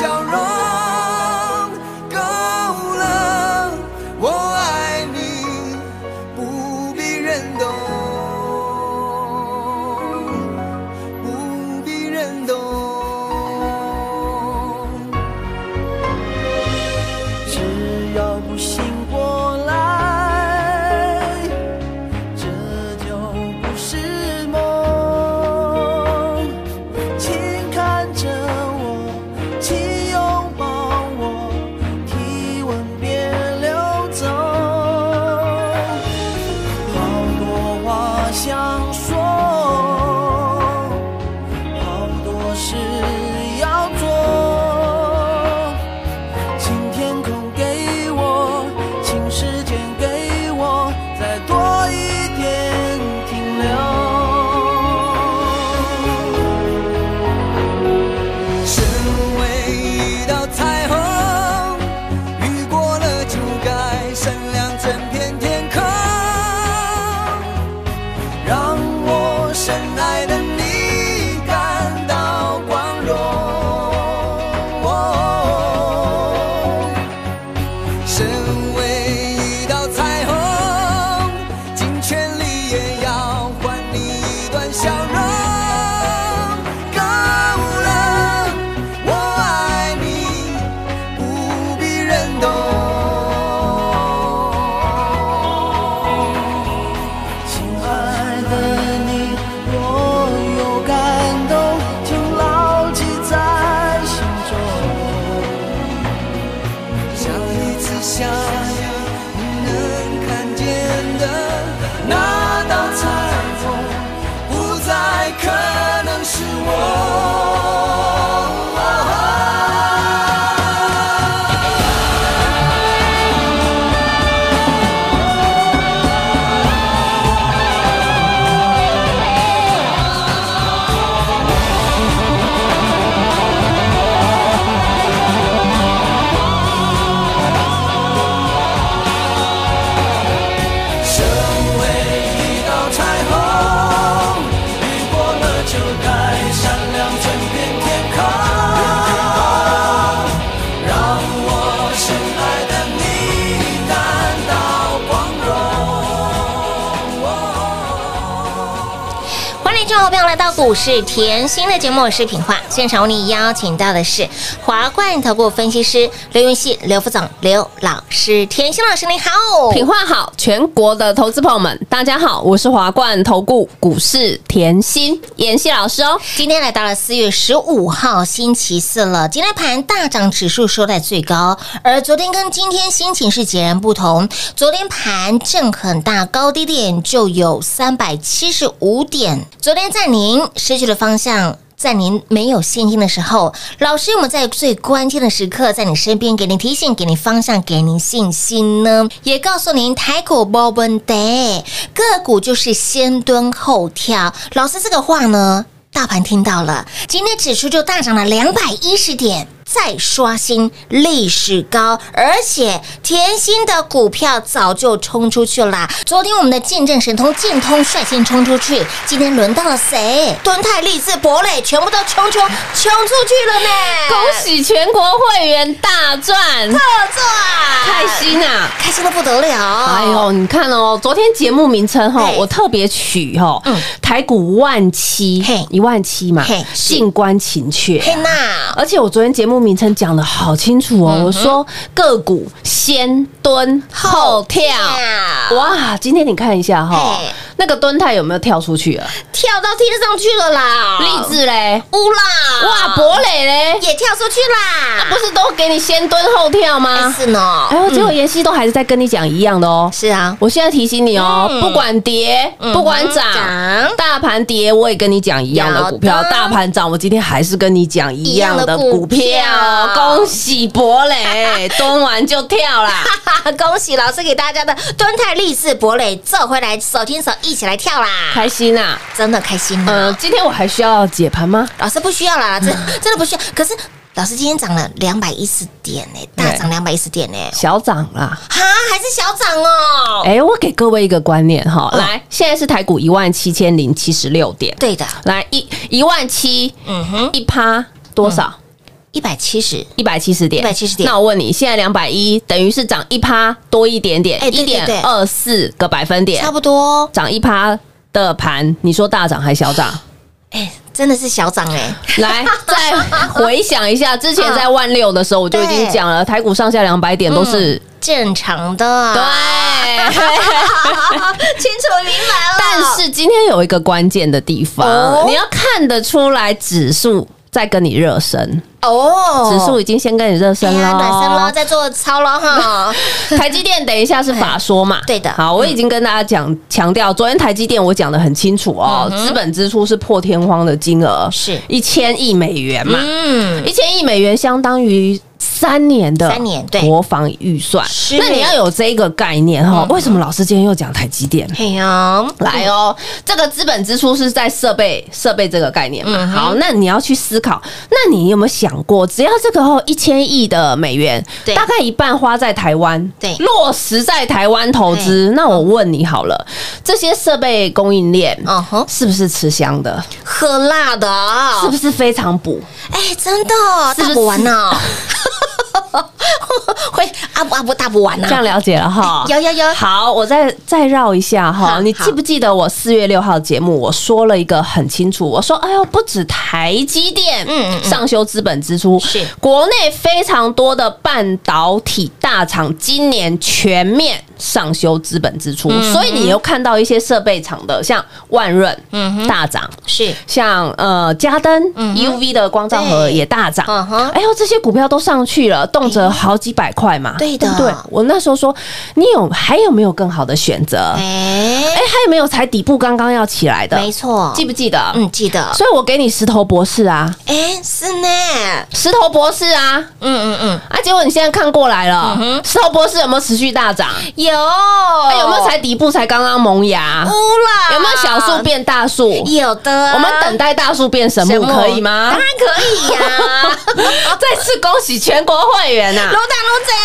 笑容。朋友来到股市甜心的节目，我是品化。现场为你邀请到的是华冠投顾分析师刘云熙、刘副总、刘老师。甜心老师你好，品话好，全国的投资朋友们，大家好，我是华冠投顾股市甜心妍希老师哦。今天来到了四月十五号星期四了，今天盘大涨，指数收在最高，而昨天跟今天心情是截然不同。昨天盘震很大，高低点就有三百七十五点。昨天在在您失去了方向。在您没有信心的时候，老师有没有在最关键的时刻在你身边，给您提醒、给您方向、给您信心呢？也告诉您，台股 b o b n day 个股就是先蹲后跳。老师这个话呢？大盘听到了，今天指数就大涨了两百一十点。再刷新历史高，而且甜心的股票早就冲出去啦。昨天我们的见证神通建通率先冲出去，今天轮到了谁？敦泰、立志、博磊全部都冲冲冲出去了呢！恭喜全国会员大赚，特赚，开心啊！开心的不得了！哎呦，你看哦，昨天节目名称哈嘿，我特别取哈嗯，台股万七嘿，一万七嘛嘿，是静观情却。嘿娜，而且我昨天节目名称讲的好清楚哦，我说个股先蹲后跳。哇，今天你看一下哈，那个蹲泰有没有跳出去啊？跳到天上去了啦！励志嘞，乌啦！哇，博磊嘞，也跳出去啦！不是都给你先蹲后跳哎吗？是呢，哎呦，结果妍希都还是在跟你讲一样的哦。是啊，我现在提醒你哦，嗯不管跌，嗯不管涨涨，大盘跌我也跟你讲一样的股票大盘涨我今天还是跟你讲一样的股票。恭喜博磊，蹲完就跳啦！恭喜老师给大家的敦泰利士博磊这回来，手牵手一起来跳啦！开心啊！真的开心啊！嗯，今天我还需要解盘吗？老师不需要啦，真真的不需要。可是老师今天涨了两百一十点呢，大涨两百一十点呢，小涨啦！哈，还是小涨哦。哎，我给各位一个观念哈，嗯来，现在是台股一万七千零七十六点，对的，来一一万七，嗯哼，一趴多少？一百七十，一百七十点，一百七十点那我问你，现在两百一，等于是涨一趴多一点点，哎一点二四个百分点差，不多。涨一趴的盘，你说大涨还小涨？哎，真的是小涨哎，来，再回想一下，之前在万六的时候，我就已经讲了，台股上下两百点都是正常的。对。清楚明白了。但是今天有一个关键的地方哦，你要看得出来指数在跟你热身，哦，指数已经先跟你热身哎呀暖身喽，了。在做操了哈。台积电等一下是法说嘛？对的好，我已经跟大家讲强调，昨天台积电我讲的很清楚哦，资本支出是破天荒的金额，是一千亿美元嘛，嗯，一千亿美元相当于。三年的三年对国防预算，是那你要有这个概念哈。为什么老师今天又讲台积电？嘿呀，来哦，这个资本支出是在设备设备这个概念嘛？嗯好，那你要去思考，那你有没有想过，只要这个哦一千亿的美元，对大概一半花在台湾，对落实在台湾投资，那我问你好了，这些设备供应链，嗯哼，是不是吃香的？喝辣的，是不是非常补？哎，真的是不是大补完呢。会阿不阿不大不完呢这？样了解了哈。有有有。好，我再再绕一下哈。你记不记得我四月六号节目我说了一个很清楚，我说哎呦，不止台积电，嗯上修资本支出，是。国内非常多的半导体大厂今年全面上修资本支出，嗯所以你又看到一些设备厂的，像万润，嗯大涨。是。像呃嘉登嗯 UV 的光照盒也大涨，嗯哼。哎呦这些股票都上去了，动辄好几百块嘛，对对？我那时候说，你有还有没有更好的选择？哎，哎，还有没有才底部刚刚要起来的？没错，记不记得？嗯记得，所以我给你石头博士啊，哎是呢，石头博士啊。嗯嗯嗯，啊！结果你现在看过来了，石头博士有没有持续大涨？有哎有没有才底部才刚刚萌芽？乌啦？有没有小树？变大树？有的，我们等待大树变神木，可以吗当？然可以呀，再次恭喜全国会员呐、楼大都这样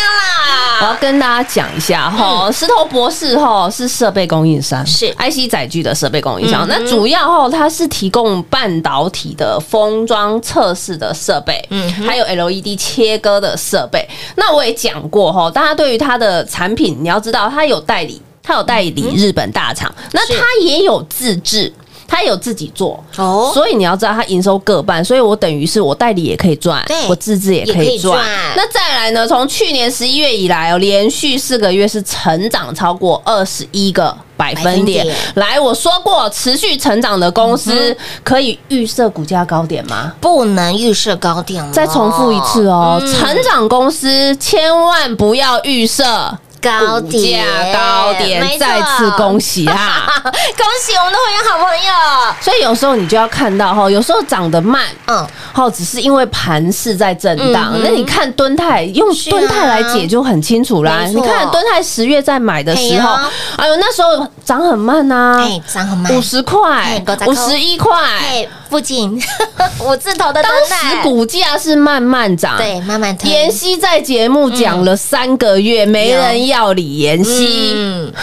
我要，跟大家讲一下哈，石头博士哈是设备供应商，是 IC 载具的设备供应商。嗯那主要哈，它是提供半导体的封装测试的设备，嗯还有 LED 切割的设备。那我也讲过哈，大家对于它的产品，你要知道它有代理，它有代理日本大厂，那是它也有自制。它有自己做哦所以你要知道他营收各半，所以我等于是我代理也可以赚对，我自制也可以以赚赚。那再来呢？从去年十一月以来哦，连续四个月是成长超过二十一个百分点。来，我说过，持续成长的公司可以预设股价高点吗？不能预设高点。再重复一次哦，嗯成长公司千万不要预设高股点高点再次恭喜啊！恭喜我们的会员好朋友。所以有时候你就要看到哈，有时候涨得慢，嗯，好，只是因为盘势在震荡。那你看敦泰，用敦泰来解就很清楚啦。你看敦泰十月在买的时候，哎呦，那时候涨很慢呐、哎，涨很慢，五十块哎五十、一块。哎，附近五字头的当灯时股价是慢慢涨，对慢慢涨妍希在节目讲了三个月，没人要理妍希。嗯，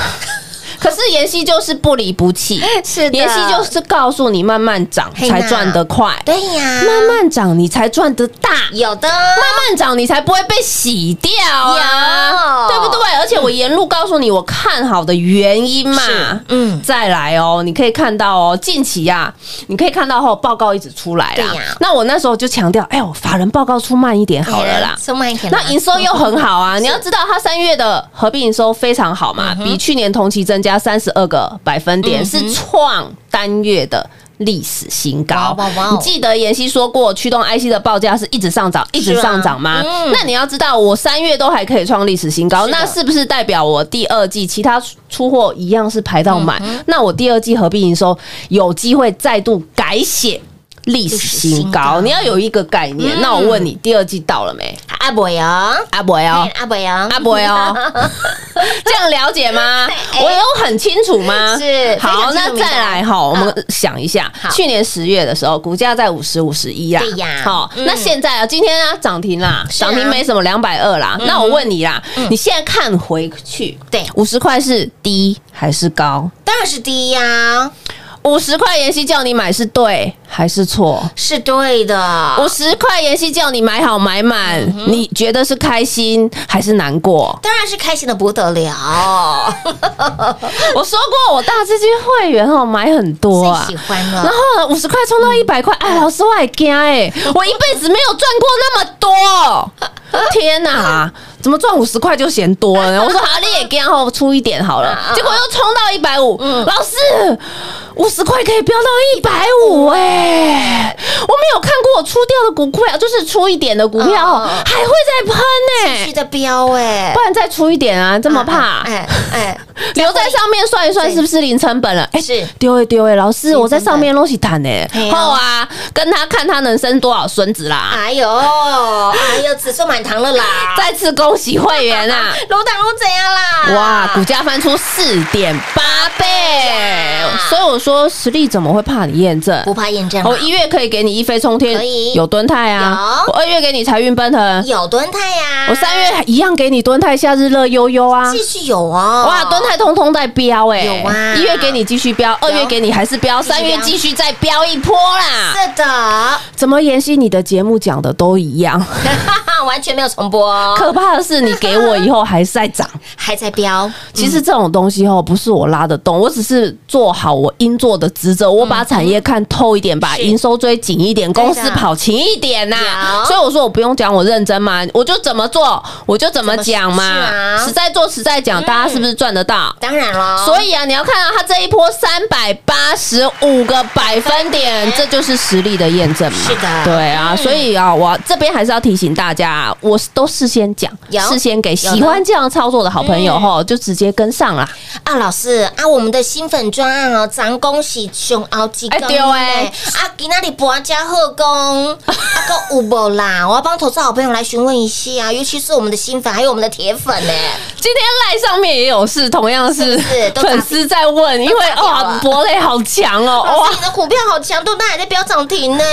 可是妍希就是不离不弃，是的。妍希就是告诉你慢慢涨才赚得快，对呀，慢慢涨你才赚得大。有的。慢慢涨，你才不会被洗掉啊，有。对不对？而且我沿路告诉你我看好的原因嘛，嗯。再来哦，你可以看到哦，近期呀、你可以看到后报告一直出来啦。对呀。那我那时候就强调，哎呦，法人报告出慢一点好了啦。送慢一点，那营收又很好啊！你要知道，它三月的合并营收非常好嘛，比去年同期增加三十二个百分点，是创单月的。历史新高你记得妍希说过，驱动 IC 的报价是一直上涨，一直上涨吗？嗯那你要知道，我三月都还可以创历史新高，是那是不是代表我第二季其他出出货一样是排到满？嗯那我第二季合并营收有机会再度改写历史新高高？你要有一个概念。那我问你，第二季到了没？阿伯哦，阿伯哦嘿。阿伯哦，阿伯哦，这样了解吗？我有很清楚吗？是好，那再来哈，我们想一下好，去年十月的时候，股价在五十五十一啦。对呀好，嗯那现在啊，今天啊涨停啦，涨停没什么，两百二啦。那我问你啦，你现在看回去，对五十块是低还是高？当然是第一呀，五十块妍希叫你买是对还是错？是对的，五十块妍希叫你买好买满，嗯你觉得是开心还是难过？当然是开心的不得了，我说过，我大资金会员哦买很多喜，欢然了，后五十块冲到一百块，哎，老师我还惊哎，我一辈子没有赚过那么多，天哪！怎么赚五十块就嫌多了呢？我说好，你也给后出一点好了，结果又冲到一百五，老师五十块可以飙到一百五哎！我没有看过我出掉的股票，就是出一点的股票还会再喷呢，继续的飙哎不，然再出一点啊，这么怕？哎哎，留在上面算一算，是不是零成本了？哎，是丢哎丢哎，老师，我在上面东西谈呢好，啊跟他看他能生多少孙子啦！哎呦哎呦，子孙满堂了啦，再次恭喜会员啊！楼档楼怎样啦？哇，股价翻出四点八倍，所以我说实力怎么会怕你验证？不怕验证我一月可以给你一飞冲天，可以。有蹲泰啊；有。我二月给你财运奔腾，有蹲泰呀，我三月一样给你蹲泰夏日乐悠悠啊。继续有哦，哇，蹲泰通通在飙哎、有啊。一月给你继续飙，二月给你还是飙，三月继续再飙一波啦。是的，怎么妍希你的节目讲的都一样？完全没有重播哦，可怕的是你给我以后还是在涨。还在飙，其实这种东西哦，不是我拉得动，我只是做好我应做的职责，我把产业看透一点，把营收追紧一点，公司跑勤一点呐。有。所以我说我不用讲我认真嘛，我就怎么做我就怎么讲嘛。啊，实在做实在讲，大家是不是赚得到？当然了，所以啊，你要看到它这一波三百八十五个百分点，这就是实力的验证嘛。是的。对啊，所以啊，我这边还是要提醒大家啊，我都事先讲有，事先给喜欢这样操作的好朋友吼，就直接跟上啦。啊，老师啊，我们的新粉专案哦，咱恭喜上后几哎对哎啊，今仔日博家贺工，啊，个有无啦？我要帮投资好朋友来询问一下，尤其是我们的新粉，还有我们的铁粉呢。今天赖上面也有事，同样是粉丝在问，因为哇，博磊好强哦，哇，你的股票好强，都那还在飙涨停呢。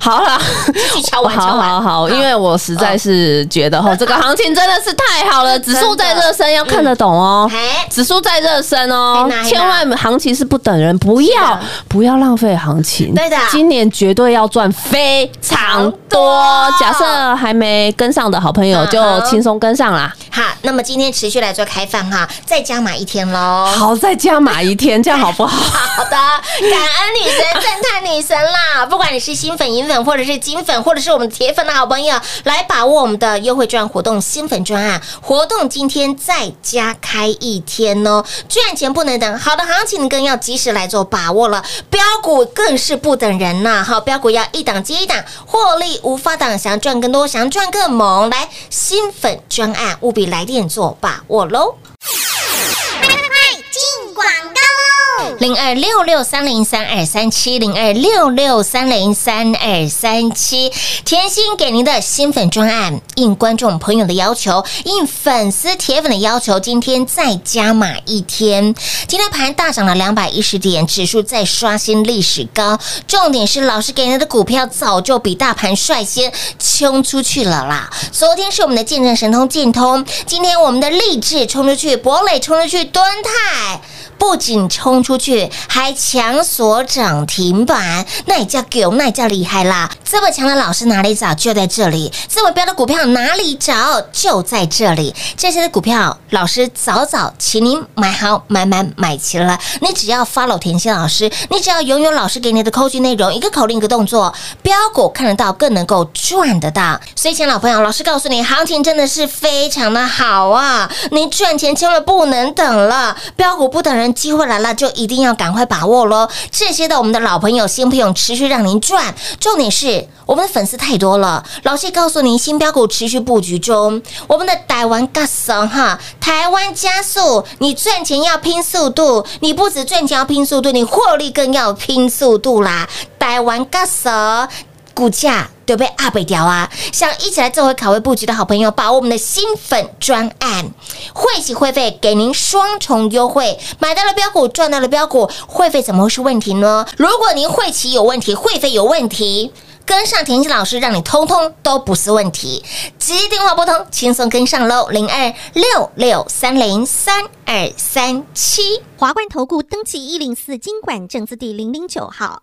好啦，继续敲完，敲好完，好好，因为我实在是觉得哈，这个行情真的是太好了，指数在热身，要看得懂哦。哎，指数在热身哦千万行情是不等人，不要不要浪费行情。对的今年绝对要赚非常多多。假设还没跟上的好朋友，嗯就轻松跟上啦。好，那么今天持续来做开放哈，再加码一天喽。好，再加码一天，这样好不好？好的，感恩女神、赞叹女神啦！不管你是新粉、银粉，或者是金粉，或者是我们铁粉的好朋友，来把握我们的优惠券活动、新粉专案活动，今天再加开一天哦！赚钱不能等，好的行情更要及时来做把握了。标股更是不等人呐！好，标股要一档接一档，获利无法挡，想要赚更多，想要赚更猛，来新粉专案务必你来电做把握喽。快快快进广告喽。零二六六三零三二三七零二六六三零三二三七，甜心给您的新粉专案应观众朋友的要求，应粉丝铁粉的要求，今天再加码一天。今天盘大涨了两百一十点，指数再刷新历史高。重点是老师给您的股票早就比大盘率先冲出去了啦。昨天是我们的见证神通建通，今天我们的励志冲出去，博磊冲出去，敦泰。不仅冲出出去，还强锁涨停板，那也叫狗，那也叫厉害啦！这么强的老师哪里找？就在这里。这么标的股票哪里找？就在这里。这些的股票，老师早早请您买好、买买、买齐了。你只要 follow 田心老师，你只要拥有老师给你的扣句内容，一个口令一个动作，标股看得到，更能够赚得到。所以，亲老朋友，老师告诉你，行情真的是非常的好啊！你赚钱千万不能等了，标股不等人。机会来了，就一定要赶快把握喽！这些的我们的老朋友、新朋友持续让您赚。重点是我们的粉丝太多了，老谢告诉您，新标股持续布局中。我们的台湾 gas 哈，台湾加速，你赚钱要拼速度，你不止赚钱要拼速度，你获利更要拼速度啦！台湾 gas。股价都被阿北掉啊！想一起来做回卡位布局的好朋友，把我们的新粉专案会起会费给您双重优惠，买到了标股赚到了标股，会费怎么会是问题呢？如果您会期有问题，会费有问题，跟上田心老师，让你通通都不是问题。直接电话拨通，轻松跟上喽，零二六六三零三二三七华冠投顾登记一零四经管证字第零零九号。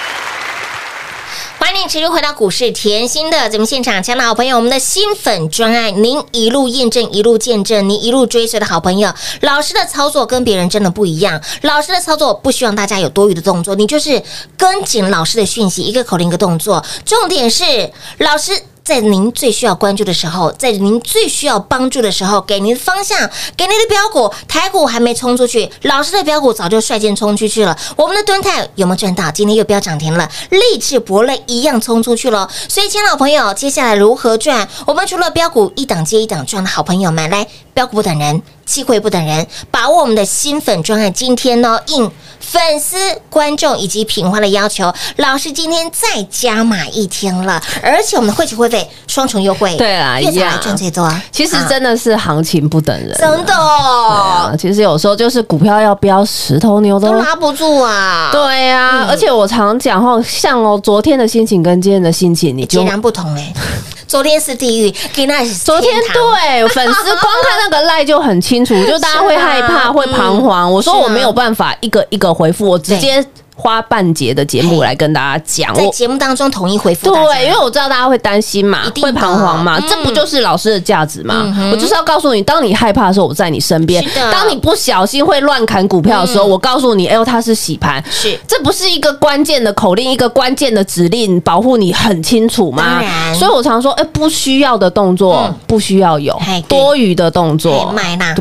欢迎你持续回到股市甜心的节目现场，亲爱的好朋友，我们的新粉专案，您一路验证，一路见证，您一路追随的好朋友，老师的操作跟别人真的不一样。老师的操作不希望大家有多余的动作，你就是跟紧老师的讯息，一个口令一个动作，重点是老师。在您最需要关注的时候，在您最需要帮助的时候，给您的方向，给您的标股，台股还没冲出去，老师的标股早就率先冲出去了。我们的蹲泰有没有赚到？今天又飙涨停了，励志博类一样冲出去了。所以，亲老朋友，接下来如何赚？我们除了标股一档接一档赚的好朋友们，来标股不等人，机会不等人，把握我们的新粉专案，今天呢应。粉丝、观众以及品花的要求，老师今天再加码一天了，而且我们的会期会费双重优惠，对啊，越早来赚最多。其实真的是行情不等人啊，真的啊，其实有时候就是股票要飙十头牛都都拉不住啊，对呀、嗯而且我常讲哦，像哦，昨天的心情跟今天的心情，你就截然不同哎。昨天是地狱，给那昨天对粉丝光看那个赖就很清楚，就大家会害怕、啊会彷徨。我说我没有办法一个一个回复，我直接花半节的节目来跟大家讲。我在节目当中统一回复对，因为我知道大家会担心嘛会彷徨嘛，嗯。这不就是老师的价值吗我就是要告诉你，当你害怕的时候，我在你身边；当你不小心会乱砍股票的时候，嗯。我告诉你，哎呦，它是洗盘。是。这不是一个关键的口令，一个关键的指令，保护你很清楚吗？所以我常说，哎，不需要的动作嗯。不需要有。多余的动作。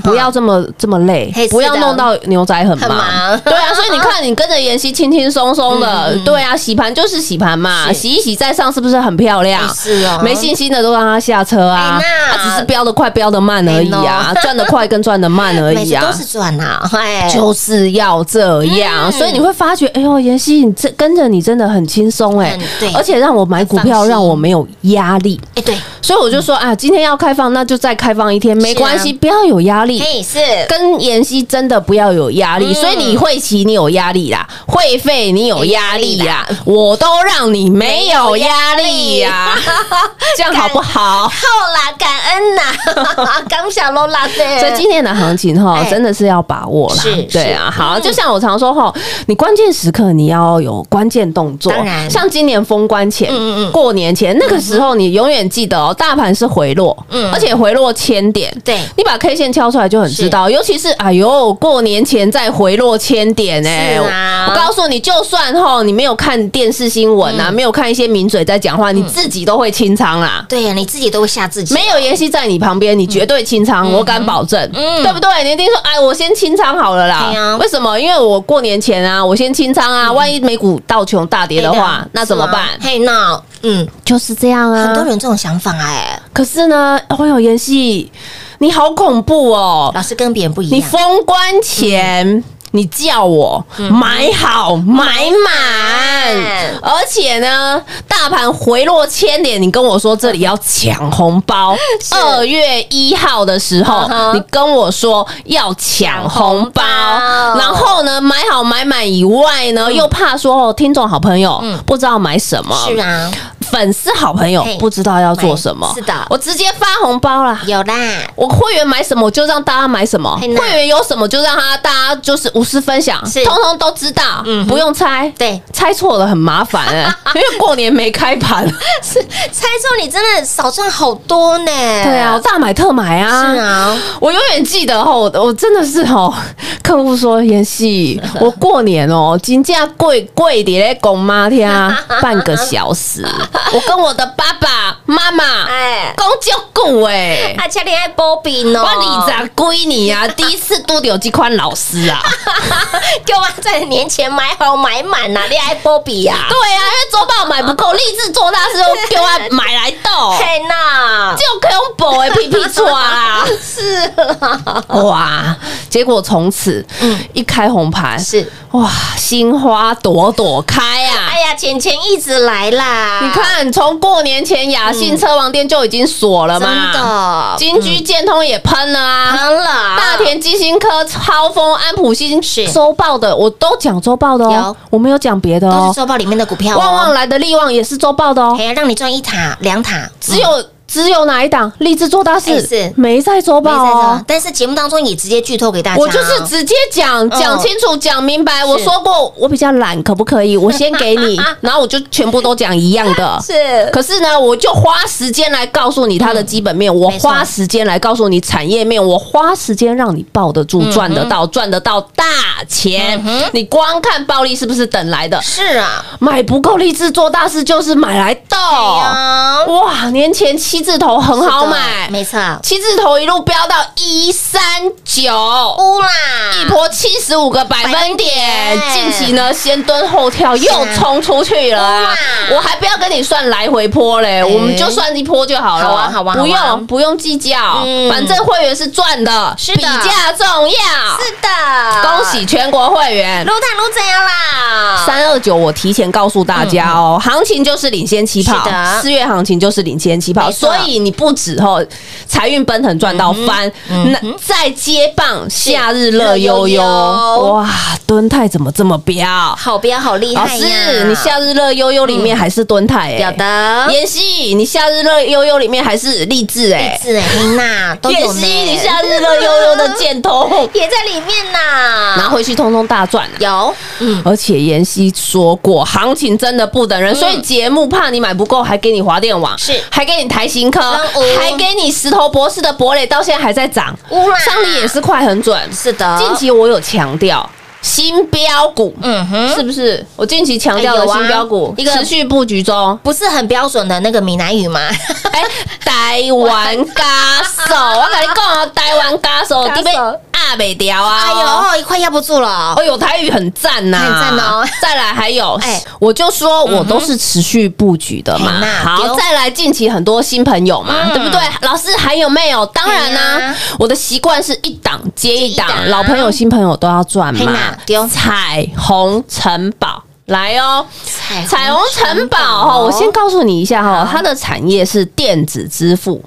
不要这么这么累不要弄到牛仔很很忙。忙。对啊，所以你看，你跟着妍希轻轻松松的。对啊，洗盘就是洗盘嘛，洗一洗再上，是不是很漂亮？是哦没信心的都让他下车啊哎！它只是飙得快，飙得慢而已啊，赚得快跟赚得慢而已啊。都。是赚啊，哎，就是要这样，嗯。所以你会发觉，哎呦，妍希，你这跟着你真的很轻松哎嗯对，而且让我买股票，让我没有压力，哎对，所以我就说啊，今天要开放，那就再开放一天，没关系，不要有压力。嘿是，跟妍希真的不要有压力，嗯。所以你会骑你有压力啦，会费你有压力呀，我都让你没有压力呀，这样好不好？好啦，感恩呐，刚小罗拉的，所以今天的行情哈哎，真的是要把握啦。是对啊，好，就像我常说哈，你关键时刻你要有关键动作。当然。像今年封关前嗯嗯嗯、过年前那个时候，你永远记得哦，大盘是回落，嗯。而且回落千点。对。你把 K 线敲出来就很知道，尤其是哎呦，过年前再回落千点哎我告诉你，就算吼你没有看电视新闻嗯啊，没有看一些名嘴在讲话，你自己都会清仓啦。对呀，你自己都会吓自己，没有妍希在你旁边，你绝对清仓，我敢保证，嗯对不对？你一定说，哎，我先清仓好了啦啊。为什么？因为我过年前啊，我先清仓啊，万一美股道琼大跌的话，那怎么办？嘿，那嗯，就是这样啊。很多人这种想法哎，可是呢，哎呦，妍希，你好恐怖哦！老师跟别人不一样你，封关前。你叫我买好买满，而且呢，大盘回落千点，你跟我说这里要抢红包。二月一号的时候你跟我说要抢红包，然后呢，买好买满以外呢，又怕说哦，听众好朋友不知道买什么，是啊，粉丝好朋友嘿。不知道要做什么，是的。我直接发红包了。有啦，我会员买什么，我就让大家买什么；会员有什么，就让他大家就是无私分享，是。通通都知道，嗯不用猜。对，猜错了很麻烦哎，因为 过年没开盘。是。猜错你真的少赚好多呢，对啊，我大买特买啊。是啊，我永远记得吼，我真的是吼，客户说妍希，我过年哦，金价贵贵的嘞，公妈天啊，半个小时，我跟我的爸爸妈妈哎，讲足久哎。而且你爱波比呢，我二十几年啊，第一次多有这款老师啊！给我在年前买好买满呐，你爱波比呀，对啊，因为周报买不够，立志做大事都叫我买来斗，嘿呐，就恐怖的屁屁错啊！是啦，哇！结果从此，一开红盘是，哇，心花朵朵开啊！哎呀，钱钱一直来啦，你看，从过年前雅信车王店就已经锁了真，的，金居建通也喷了啊，喷了，大田基星科、超峰、安普新雪周报的，我都讲周报的哦，我没有讲别的都哦是。周报里面的股票旺旺哦，来的利旺也是周报的哦。还，要让你赚一塔两塔，只有只有哪一档立志做大哎事是没在周报。但是节目当中也直接剧透给大家哦，我就是直接讲讲清楚、讲明白。我说过，我比较懒，可不可以？我 先给你，然后我就全部都讲一样的。是可是呢，我就花时间来告诉你它的基本面，我花时间来告诉你产业面，我花时间让你抱得住、赚得到、赚得到大钱。你光看暴利是不是等来的？是啊，买不够励志做大事，就是买来斗。啊，哇，年前七字头很好买，没错，七字头一路飙到一三九。乌啦，一波七十五个百分点近期呢先蹲后跳又冲出去了。啊！我还不要跟你算来回波嘞，我们就算一波就好了。好啊好啊不用不用计较嗯，反正会员是赚的，是的。比价重要。是的，恭喜全国会员！撸碳撸怎样啦？三二九，我提前告诉大家哦，行情就是领先起跑，四月行情就是领先起跑，所以你不止吼，财运奔腾赚到翻，那再接棒夏日乐悠悠，哇，敦泰怎么这么彪？好彪好厉害老！师，你夏日乐悠悠里面还是敦泰有哎，的妍希，你夏日乐悠悠里面还是励志哎，励志哎，黑娜都妍希，你夏日乐悠悠的箭头，也在里面呐，拿回去通通大赚啊！有，嗯，而且妍希说过，行情真的不等人，所以节目怕你买不够，还给你华电网，是。还给你台新科真有，还给你石头博士的博磊，到现在还在涨，上力也是快很准。是的，近期我有强调新标股，嗯哼，是不是？我近期强调的新标股，一个持续布局中。不是很标准的那个闽南语吗？哎，台湾歌手，我跟你讲哦，台湾歌手歌手你要阿北雕啊！哎呦，快压不住了哎。呦，台语很赞呐、很赞哦 再来还有，哎我就说我都是持续布局的嘛。那好，丢再来近期很多新朋友嘛，嗯对不对？老师还有没有？当然啦、我的习惯是一档接一档接一，档老朋友、新朋友都要赚嘛彩虹城堡。来哦，彩彩虹城堡哈，我先告诉你一下哈，它的产业是电子支付。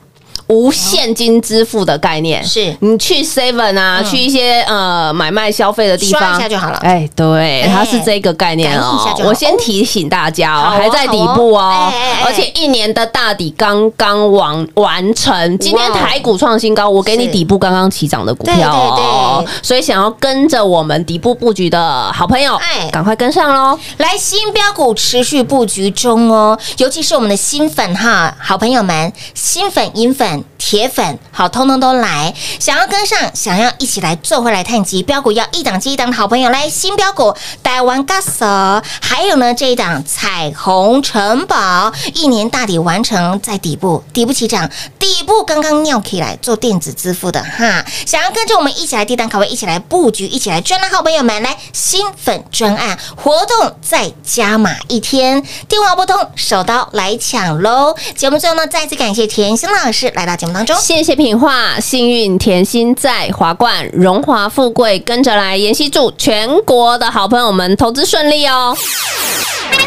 无现金支付的概念。是。你去 Seven 啊，去一些呃买卖消费的地刷方一下就好了。哎，对，哎。它是这个概念哦。我先提醒大家哦，还在底部哦。而且一年的大底刚刚完完成。今天台股创新高，我给你底部刚刚起涨的股票对哦所以想要跟着我们底部布局的好朋友哎，赶快跟上喽！来，新标股持续布局中哦，尤其是我们的新粉哈，好朋友们，新粉、银粉、铁粉，好，通通都来。想要跟上，想要一起来做回来探级标股，要一档接一档的好朋友来，新标股台湾 gas，还有呢这一档彩虹城堡，一年大底完成在底部，底部起涨，底部刚刚尿起来做电子支付的哈，想要跟着我们一起来低档卡位，一起来布局，一起来赚的好朋友们，来新粉专案活动再加码一天，电话拨通，手刀来抢喽！节目最后呢，再次感谢甜心老师来到节目当中。谢谢品画，幸运甜心在华冠，荣华富贵跟着来。妍希祝全国的好朋友们投资顺利哦！快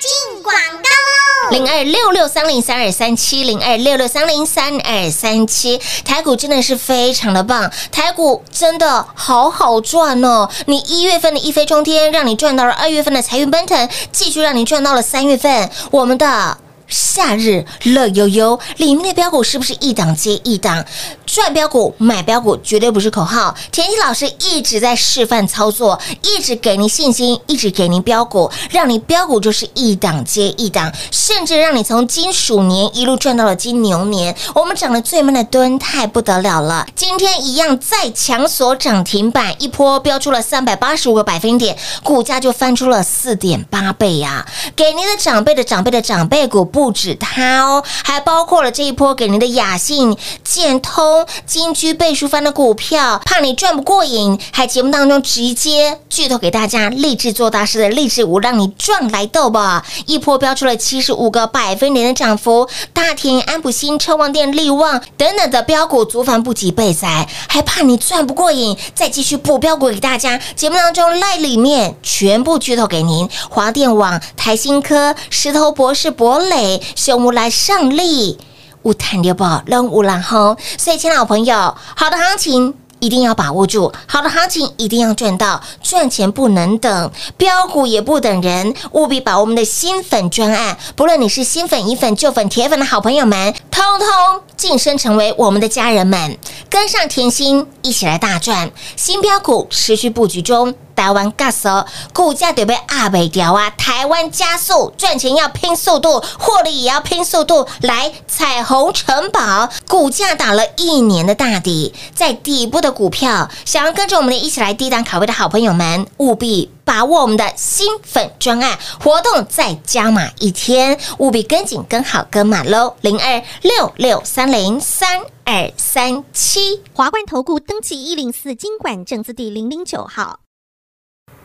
进广告喽零二六六三零三二三七零二六六三零三二三七，台股真的是非常的棒，台股真的好好赚哦！你一月份的一飞冲天，让你赚到了二月份的财运奔腾，继续让你赚到了三月份我们的。夏日乐悠悠里面的标股是不是一档接一档？赚标股买标股绝对不是口号。田心老师一直在示范操作，一直给您信心，一直给您标股，让你标股就是一档接一档，甚至让你从金鼠年一路赚到了金牛年。我们涨得最慢的吨太不得了了，今天一样再强锁涨停板，一波飙出了三百八十五个百分点，股价就翻出了四点八倍呀、给您的长辈的长辈的长辈股不不止它哦，还包括了这一波给您的雅信、建通、金居倍数翻的股票，怕你赚不过瘾，还节目当中直接剧透给大家励志做大事的励志舞，让你赚来豆吧！一波飙出了七十五个百分点的涨幅，大田、安普新、车旺店、力旺等等的标股足凡不及备载，还怕你赚不过瘾，再继续补标股给大家。节目当中赖里面全部剧透给您，华电网、台新科、石头博士、博磊、熊无来上力。无谈六宝，任无然后，所以，亲爱的朋友，好的行情。一定要把握住，好的行情一定要赚到，赚钱不能等，标股也不等人，务必把我们的新粉专案，不论你是新粉、银粉、旧粉、铁粉的好朋友们，通通晋升成为我们的家人们，跟上甜心，一起来大赚。新标股持续布局中。台湾 gas，股价得被阿北调啊！台湾加速赚钱要拼速度，获利也要拼速度。来，彩虹城堡股价打了一年的大底，在底部的股票，想要跟着我们的一起来低档卡位的好朋友们，务必把握我们的新粉专案活动，再加码一天，务必跟紧、跟好、跟满喽！零二六六三零三二三七。华冠投顾登记一零四经管证字第零零九号。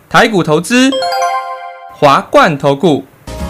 台股投资，华冠投顾。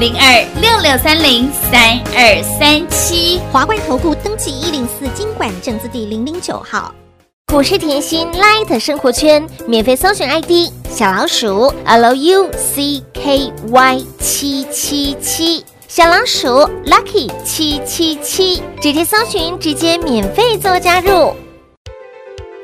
零二六六三零三二三七。华冠投顾登记一零四经管证字第零零九号。股市甜心 Light 生活圈免费搜寻 ID 小老鼠 Lucky 七七七，小老鼠 Lucky 七七七，直接搜寻，直接免费做加入。